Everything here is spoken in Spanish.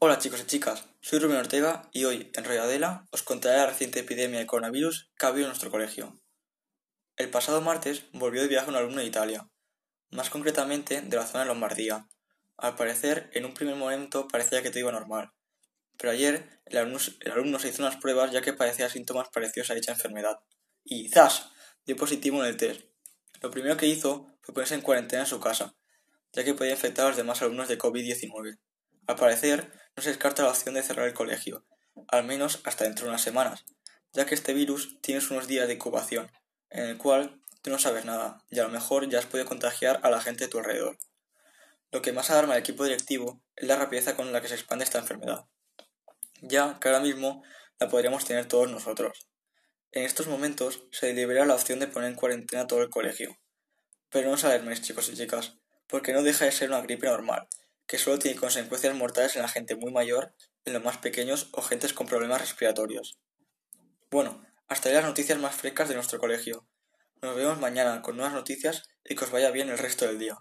Hola chicos y chicas, soy Rubén Ortega y hoy, en Adela, os contaré la reciente epidemia de coronavirus que ha habido en nuestro colegio. El pasado martes volvió de viaje un alumno de Italia, más concretamente de la zona de Lombardía. Al parecer, en un primer momento parecía que todo iba normal, pero ayer el alumno, se hizo unas pruebas ya que padecía síntomas parecidos a dicha enfermedad. Y ¡zas! dio positivo en el test. Lo primero que hizo fue ponerse en cuarentena en su casa, ya que podía infectar a los demás alumnos de COVID-19. Al parecer, no se descarta la opción de cerrar el colegio, al menos hasta dentro de unas semanas, ya que este virus tiene unos días de incubación, en el cual tú no sabes nada, y a lo mejor ya has podido contagiar a la gente de tu alrededor. Lo que más alarma al equipo directivo es la rapidez con la que se expande esta enfermedad, ya que ahora mismo la podríamos tener todos nosotros. En estos momentos se delibera la opción de poner en cuarentena todo el colegio. Pero no os alarméis, chicos y chicas, porque no deja de ser una gripe normal, que solo tiene consecuencias mortales en la gente muy mayor, en los más pequeños o gentes con problemas respiratorios. Bueno, hasta ahí las noticias más frescas de nuestro colegio. Nos vemos mañana con nuevas noticias y que os vaya bien el resto del día.